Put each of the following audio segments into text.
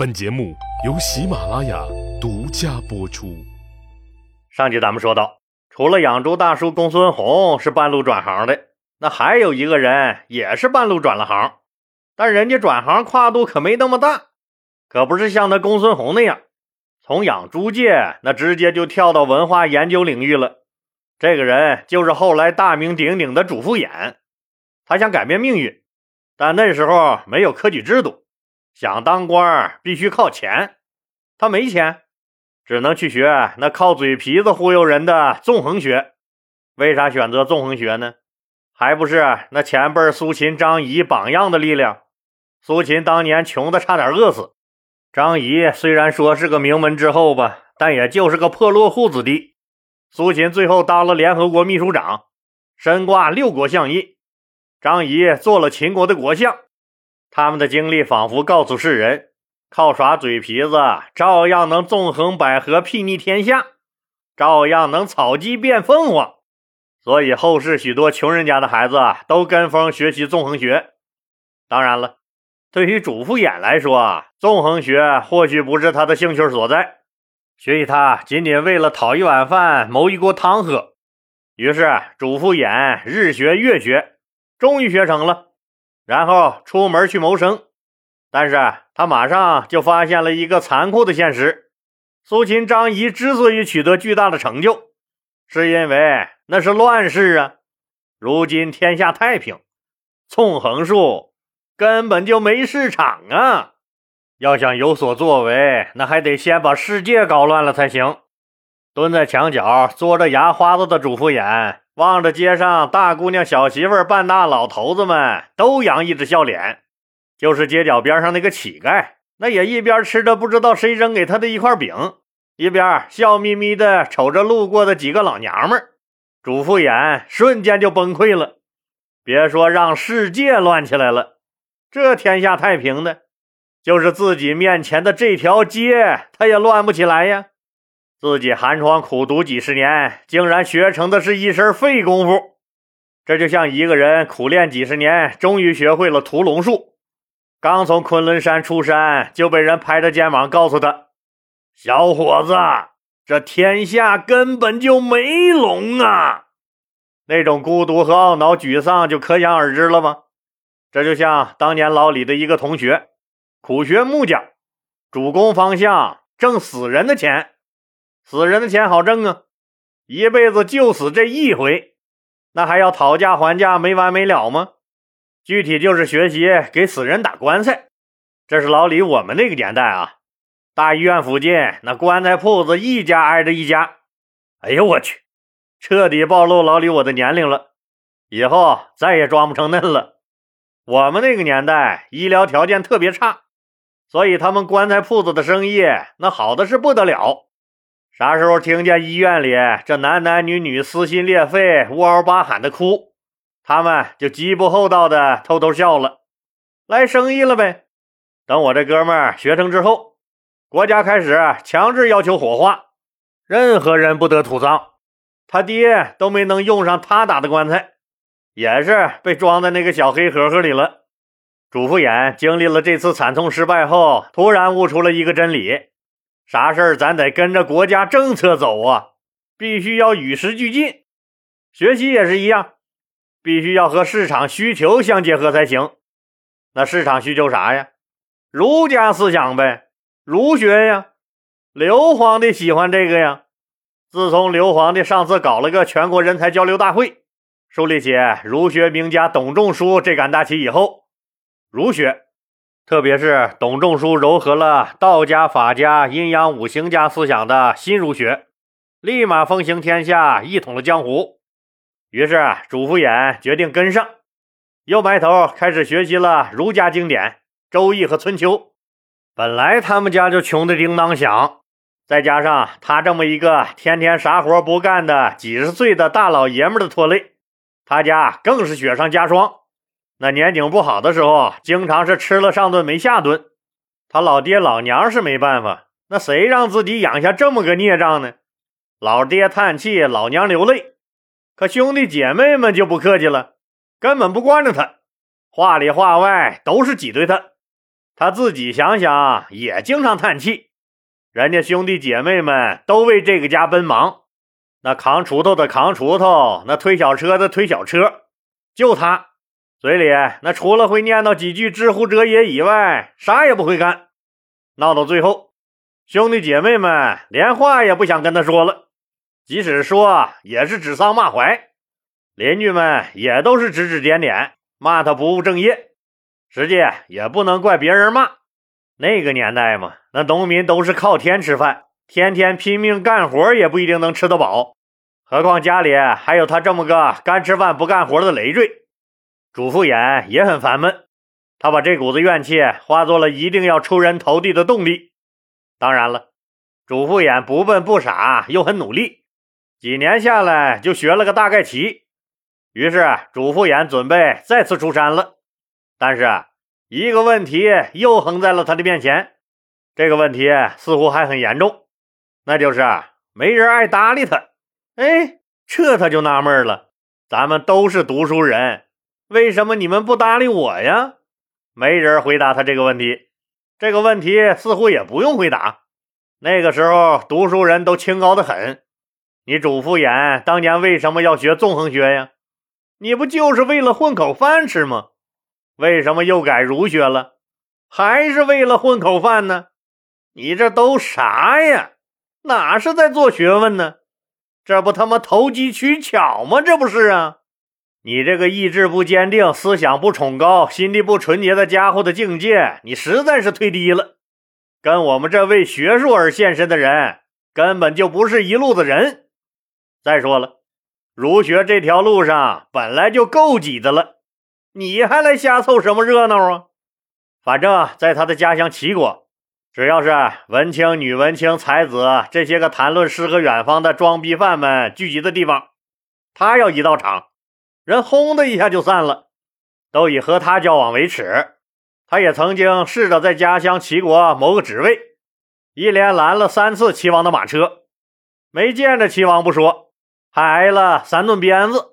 本节目由喜马拉雅独家播出。上集咱们说到，除了养猪大叔公孙弘是半路转行的，那还有一个人也是半路转了行，但人家转行跨度可没那么大，可不是像那公孙弘那样，从养猪界那直接就跳到文化研究领域了。这个人就是后来大名鼎鼎的主父偃，他想改变命运，但那时候没有科举制度。想当官必须靠钱，他没钱，只能去学那靠嘴皮子忽悠人的纵横学。为啥选择纵横学呢？还不是那前辈苏秦、张仪榜样的力量。苏秦当年穷的差点饿死，张仪虽然说是个名门之后吧，但也就是个破落户子弟。苏秦最后当了联合国秘书长，身挂六国相印；张仪做了秦国的国相。他们的经历仿佛告诉世人：靠耍嘴皮子，照样能纵横捭阖、睥睨天下，照样能草鸡变凤凰。所以后世许多穷人家的孩子都跟风学习纵横学。当然了，对于主父偃来说，纵横学或许不是他的兴趣所在，学习他仅仅为了讨一碗饭、谋一锅汤喝。于是，主父偃日学月学，终于学成了。然后出门去谋生，但是他马上就发现了一个残酷的现实：苏秦、张仪之所以取得巨大的成就，是因为那是乱世啊。如今天下太平，纵横术根本就没市场啊！要想有所作为，那还得先把世界搞乱了才行。蹲在墙角嘬着牙花子的主妇眼。望着街上大姑娘、小媳妇、半大老头子们都洋溢着笑脸，就是街角边上那个乞丐，那也一边吃着不知道谁扔给他的一块饼，一边笑眯眯的瞅着路过的几个老娘们儿。主妇眼瞬间就崩溃了，别说让世界乱起来了，这天下太平的，就是自己面前的这条街，他也乱不起来呀。自己寒窗苦读几十年，竟然学成的是一身废功夫。这就像一个人苦练几十年，终于学会了屠龙术，刚从昆仑山出山，就被人拍着肩膀告诉他：“小伙子，这天下根本就没龙啊！”那种孤独和懊恼、沮丧就可想而知了吗？这就像当年老李的一个同学，苦学木匠，主攻方向挣死人的钱。死人的钱好挣啊，一辈子就死这一回，那还要讨价还价没完没了吗？具体就是学习给死人打棺材。这是老李我们那个年代啊，大医院附近那棺材铺子一家挨着一家。哎呦我去，彻底暴露老李我的年龄了，以后再也装不成嫩了。我们那个年代医疗条件特别差，所以他们棺材铺子的生意那好的是不得了。啥时候听见医院里这男男女女撕心裂肺、呜嗷吧喊的哭，他们就极不厚道的偷偷笑了，来生意了呗。等我这哥们儿学成之后，国家开始强制要求火化，任何人不得土葬。他爹都没能用上他打的棺材，也是被装在那个小黑盒盒里了。主妇眼经历了这次惨痛失败后，突然悟出了一个真理。啥事儿咱得跟着国家政策走啊，必须要与时俱进。学习也是一样，必须要和市场需求相结合才行。那市场需求啥呀？儒家思想呗，儒学呀。刘皇帝喜欢这个呀。自从刘皇帝上次搞了个全国人才交流大会，树立起儒学名家董仲舒这杆大旗以后，儒学。特别是董仲舒糅合了道家、法家、阴阳五行家思想的新儒学，立马风行天下，一统了江湖。于是主父偃决定跟上，又埋头开始学习了儒家经典《周易》和《春秋》。本来他们家就穷得叮当响，再加上他这么一个天天啥活不干的几十岁的大老爷们的拖累，他家更是雪上加霜。那年景不好的时候，经常是吃了上顿没下顿。他老爹老娘是没办法，那谁让自己养下这么个孽障呢？老爹叹气，老娘流泪，可兄弟姐妹们就不客气了，根本不惯着他，话里话外都是挤兑他。他自己想想也经常叹气。人家兄弟姐妹们都为这个家奔忙，那扛锄头的扛锄头，那推小车的推小车，就他嘴里那除了会念叨几句“知乎者也”以外，啥也不会干。闹到最后，兄弟姐妹们连话也不想跟他说了，即使说也是指桑骂槐。邻居们也都是指指点点，骂他不务正业。实际也不能怪别人骂，那个年代嘛，那农民都是靠天吃饭，天天拼命干活也不一定能吃得饱。何况家里还有他这么个干吃饭不干活的累赘。主父偃也很烦闷，他把这股子怨气化作了一定要出人头地的动力。当然了，主父偃不笨不傻，又很努力，几年下来就学了个大概齐。于是，主父偃准备再次出山了，但是一个问题又横在了他的面前。这个问题似乎还很严重，那就是没人爱搭理他。哎，这他就纳闷了：咱们都是读书人，为什么你们不搭理我呀？没人回答他这个问题。这个问题似乎也不用回答。那个时候，读书人都清高的很。你主父偃当年为什么要学纵横学呀？你不就是为了混口饭吃吗？为什么又改儒学了？还是为了混口饭呢？你这都啥呀？哪是在做学问呢？这不他妈投机取巧吗？这不是啊！你这个意志不坚定、思想不崇高、心地不纯洁的家伙的境界，你实在是忒低了，跟我们这为学术而献身的人根本就不是一路子人。再说了。儒学这条路上本来就够挤的了，你还来瞎凑什么热闹啊？反正，在他的家乡齐国，只要是文青、女文青、才子这些个谈论诗和远方的装逼犯们聚集的地方，他要一到场，人轰的一下就散了，都以和他交往为耻。他也曾经试着在家乡齐国谋个职位，一连拦了三次齐王的马车，没见着齐王不说。还挨了三顿鞭子，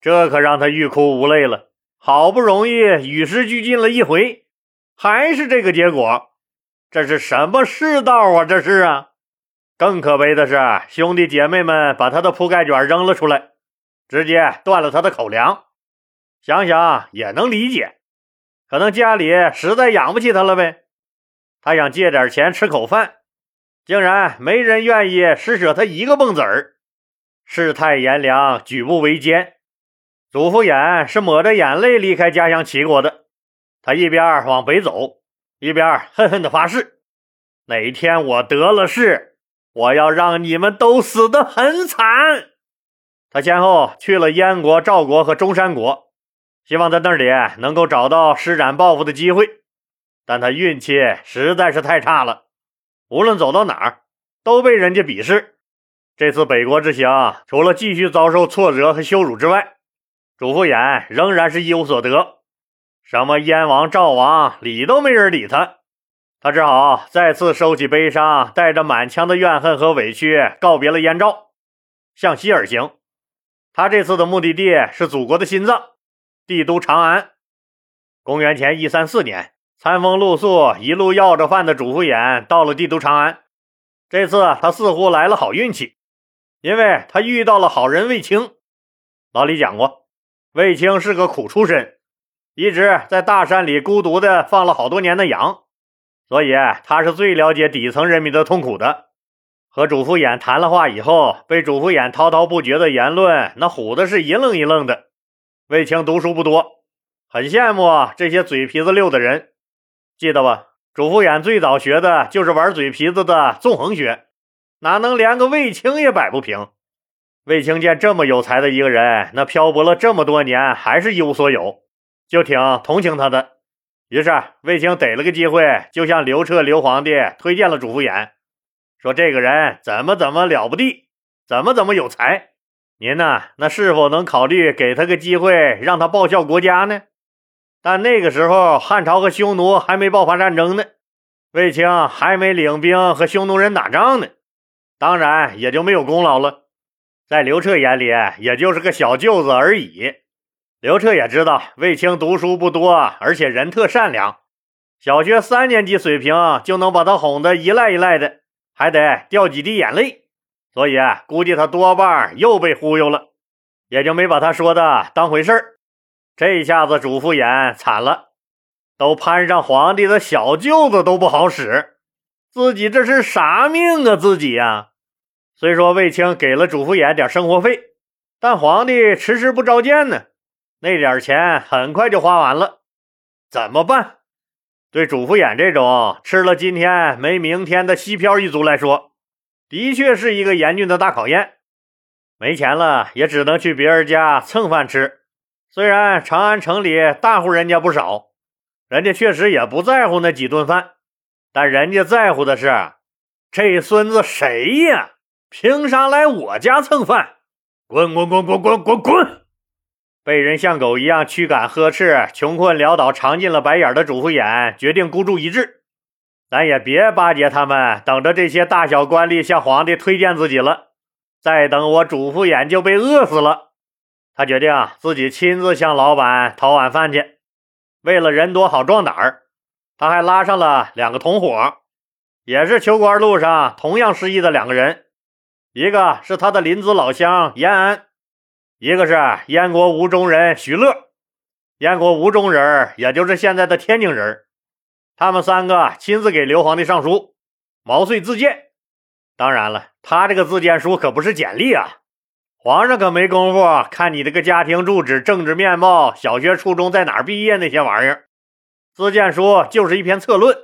这可让他欲哭无泪了。好不容易与时俱进了一回，还是这个结果，这是什么世道啊？这是啊！更可悲的是，兄弟姐妹们把他的铺盖卷扔了出来，直接断了他的口粮。想想也能理解，可能家里实在养不起他了呗。他想借点钱吃口饭，竟然没人愿意施舍他一个蹦子儿。世态炎凉，举步维艰。祖父偃是抹着眼泪离开家乡齐国的。他一边往北走，一边恨恨地发誓：哪天我得了势，我要让你们都死得很惨。他先后去了燕国、赵国和中山国，希望在那里能够找到施展抱负的机会。但他运气实在是太差了，无论走到哪儿，都被人家鄙视。这次北国之行，除了继续遭受挫折和羞辱之外，主父偃仍然是一无所得。什么燕王、赵王，理都没人理他。他只好再次收起悲伤，带着满腔的怨恨和委屈，告别了燕赵，向西而行。他这次的目的地是祖国的心脏——帝都长安。公元前一三四年，餐风露宿、一路要着饭的主父偃到了帝都长安。这次他似乎来了好运气。因为他遇到了好人卫青，老李讲过，卫青是个苦出身，一直在大山里孤独的放了好多年的羊，所以他是最了解底层人民的痛苦的。和主父偃谈了话以后，被主父偃滔滔不绝的言论那唬的是一愣一愣的。卫青读书不多，很羡慕这些嘴皮子溜的人，记得吧？主父偃最早学的就是玩嘴皮子的纵横学。哪能连个卫青也摆不平？卫青见这么有才的一个人，那漂泊了这么多年还是一无所有，就挺同情他的。于是卫青逮了个机会，就向刘彻刘皇帝推荐了主父偃，说这个人怎么怎么了不地，怎么怎么有才。您呢，那是否能考虑给他个机会，让他报效国家呢？但那个时候汉朝和匈奴还没爆发战争呢，卫青还没领兵和匈奴人打仗呢。当然也就没有功劳了，在刘彻眼里，也就是个小舅子而已。刘彻也知道卫青读书不多，而且人特善良，小学三年级水平就能把他哄得一赖一赖的，还得掉几滴眼泪。所以啊估计他多半又被忽悠了，也就没把他说的当回事儿。这下子主父偃惨了，都攀上皇帝的小舅子都不好使，自己这是啥命啊？自己呀！虽说卫青给了主父偃点生活费，但皇帝迟迟不召见呢，那点钱很快就花完了，怎么办？对主父偃这种吃了今天没明天的西漂一族来说，的确是一个严峻的大考验。没钱了，也只能去别人家蹭饭吃。虽然长安城里大户人家不少，人家确实也不在乎那几顿饭，但人家在乎的是这孙子谁呀？凭啥来我家蹭饭？滚滚滚滚滚滚滚！被人像狗一样驱赶呵斥，穷困潦倒、尝尽了白眼的主父偃决定孤注一掷。咱也别巴结他们，等着这些大小官吏向皇帝推荐自己了，再等我主父偃就被饿死了。他决定自己亲自向老板讨碗饭去。为了人多好壮胆儿，他还拉上了两个同伙，也是求官路上同样失意的两个人，一个是他的邻子老乡延安。一个是燕国吴中人徐乐，燕国吴中人，也就是现在的天津人。他们三个亲自给刘皇帝上书，毛遂自荐。当然了，他这个自荐书可不是简历啊，皇上可没工夫看你这个家庭住址、政治面貌、小学、初中在哪儿毕业那些玩意儿。自荐书就是一篇策论。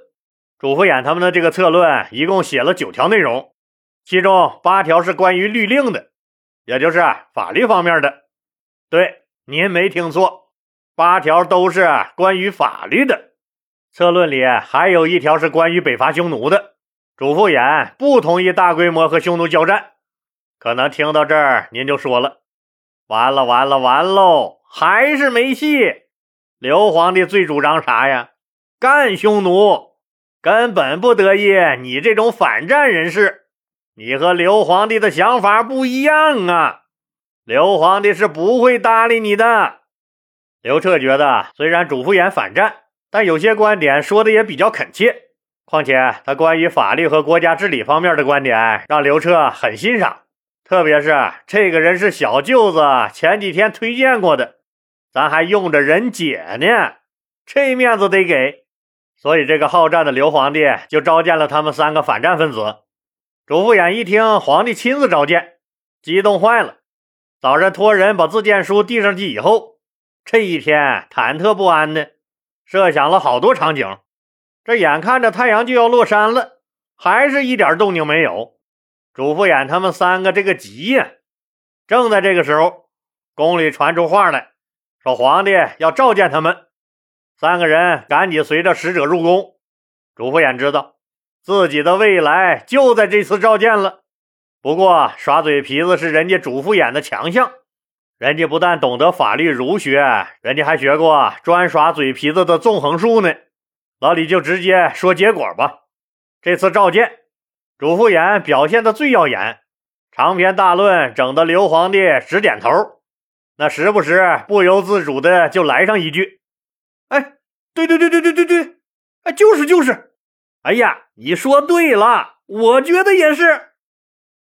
主父偃他们的这个策论一共写了九条内容，其中八条是关于律令的。也就是法律方面的，对，您没听错，八条都是关于法律的。策论里还有一条是关于北伐匈奴的。主父偃不同意大规模和匈奴交战。可能听到这儿，您就说了：完了，完了，完喽，还是没戏。刘皇帝最主张啥呀？干匈奴，根本不得意你这种反战人士。你和刘皇帝的想法不一样啊！刘皇帝是不会搭理你的。刘彻觉得，虽然主父偃反战，但有些观点说的也比较恳切。况且他关于法律和国家治理方面的观点，让刘彻很欣赏。特别是这个人是小舅子前几天推荐过的，咱还用着人姐呢，这面子得给。所以这个好战的刘皇帝就召见了他们三个反战分子。主父偃一听皇帝亲自召见，激动坏了。早上托人把自荐书递上去以后，这一天忐忑不安的，设想了好多场景。这眼看着太阳就要落山了，还是一点动静没有。主父偃他们三个这个急呀！正在这个时候，宫里传出话来，说皇帝要召见他们。三个人赶紧随着使者入宫。主父偃知道。自己的未来就在这次召见了。不过耍嘴皮子是人家主父偃的强项，人家不但懂得法律儒学，人家还学过专耍嘴皮子的纵横术呢。老李就直接说结果吧。这次召见，主父偃表现的最耀眼，长篇大论整得刘皇帝直点头，那时不时不由自主的就来上一句：“哎，对对对对对对对，哎，就是就是。”哎呀，你说对了，我觉得也是。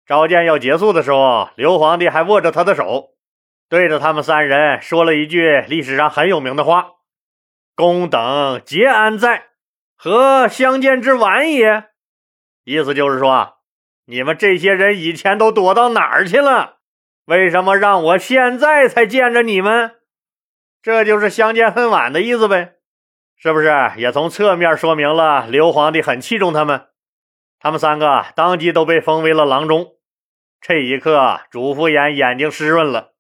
召见要结束的时候，刘皇帝还握着他的手，对着他们三人说了一句历史上很有名的话：“公等皆安在，何相见之晚也？”意思就是说，你们这些人以前都躲到哪儿去了？为什么让我现在才见着你们？这就是相见恨晚的意思呗。是不是也从侧面说明了刘皇帝很器重他们？他们三个当即都被封为了郎中。这一刻，主父偃眼睛湿润了。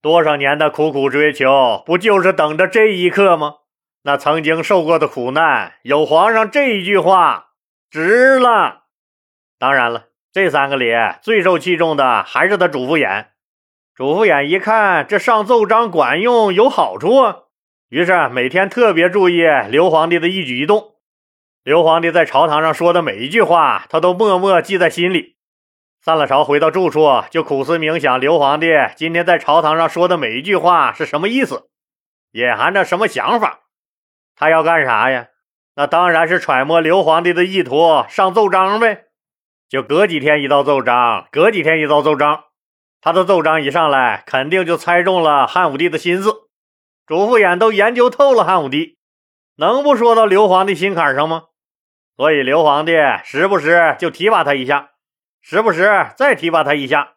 多少年的苦苦追求，不就是等着这一刻吗？那曾经受过的苦难，有皇上这一句话，值了。当然了，这三个里最受器重的还是他主父偃。主父偃一看，这上奏章管用，有好处啊。于是每天特别注意刘皇帝的一举一动，刘皇帝在朝堂上说的每一句话，他都默默记在心里。散了朝，回到住处，就苦思冥想刘皇帝今天在朝堂上说的每一句话是什么意思，隐含着什么想法。他要干啥呀？那当然是揣摩刘皇帝的意图上奏章呗。就隔几天一道奏章，隔几天一道奏章。他的奏章一上来，肯定就猜中了汉武帝的心思。主父偃都研究透了汉武帝，能不说到刘皇帝心坎上吗？所以刘皇帝时不时就提拔他一下，时不时再提拔他一下。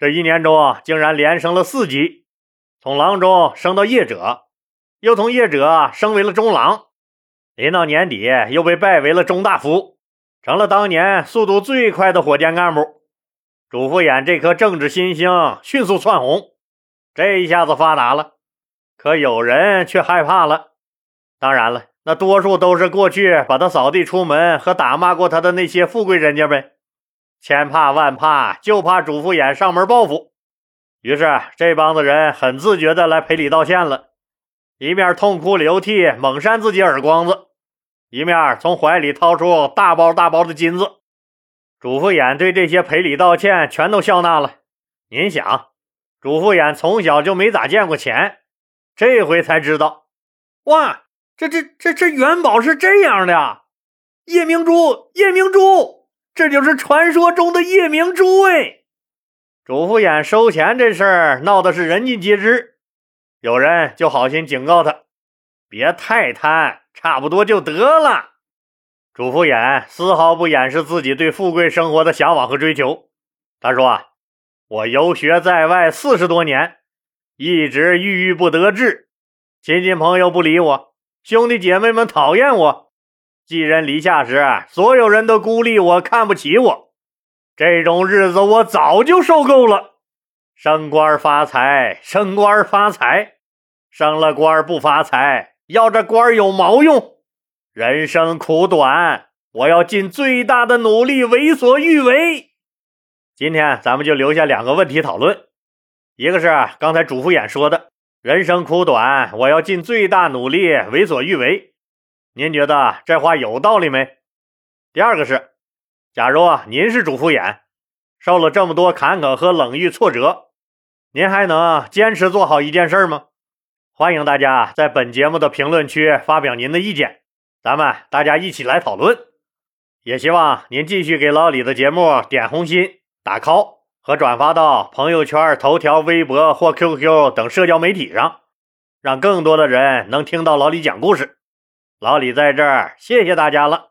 这一年中，竟然连升了四级，从郎中升到业者，又从业者升为了中郎。临到年底，又被拜为了中大夫，成了当年速度最快的火箭干部。主父偃这颗政治新星迅速窜红，这一下子发达了。可有人却害怕了。当然了，那多数都是过去把他扫地出门和打骂过他的那些富贵人家呗。千怕万怕，就怕主父偃上门报复。于是这帮子人很自觉的来赔礼道歉了，一面痛哭流涕，猛扇自己耳光子。一面从怀里掏出大包大包的金子，主父偃对这些赔礼道歉全都笑纳了。您想，主父偃从小就没咋见过钱，这回才知道，哇，这这这这元宝是这样的，夜明珠，夜明珠，这就是传说中的夜明珠哎！主父偃收钱这事儿闹的是人尽皆知，有人就好心警告他，别太贪。差不多就得了。主父偃丝毫不掩饰自己对富贵生活的向往和追求。他说啊：“我游学在外四十多年，一直郁郁不得志，亲戚朋友不理我，兄弟姐妹们讨厌我，寄人篱下时，所有人都孤立我，看不起我。这种日子我早就受够了。升官发财，升官发财，升了官不发财。”要这官有毛用？人生苦短，我要尽最大的努力为所欲为。今天咱们就留下两个问题讨论，一个是刚才主妇演说的“人生苦短，我要尽最大努力为所欲为”，您觉得这话有道理没？第二个是，假如啊您是主妇演，受了这么多坎坷和冷遇挫折，您还能坚持做好一件事吗？欢迎大家在本节目的评论区发表您的意见，咱们大家一起来讨论。也希望您继续给老李的节目点红心、打 call 和转发到朋友圈、头条、微博或 QQ 等社交媒体上，让更多的人能听到老李讲故事。老李在这儿，谢谢大家了。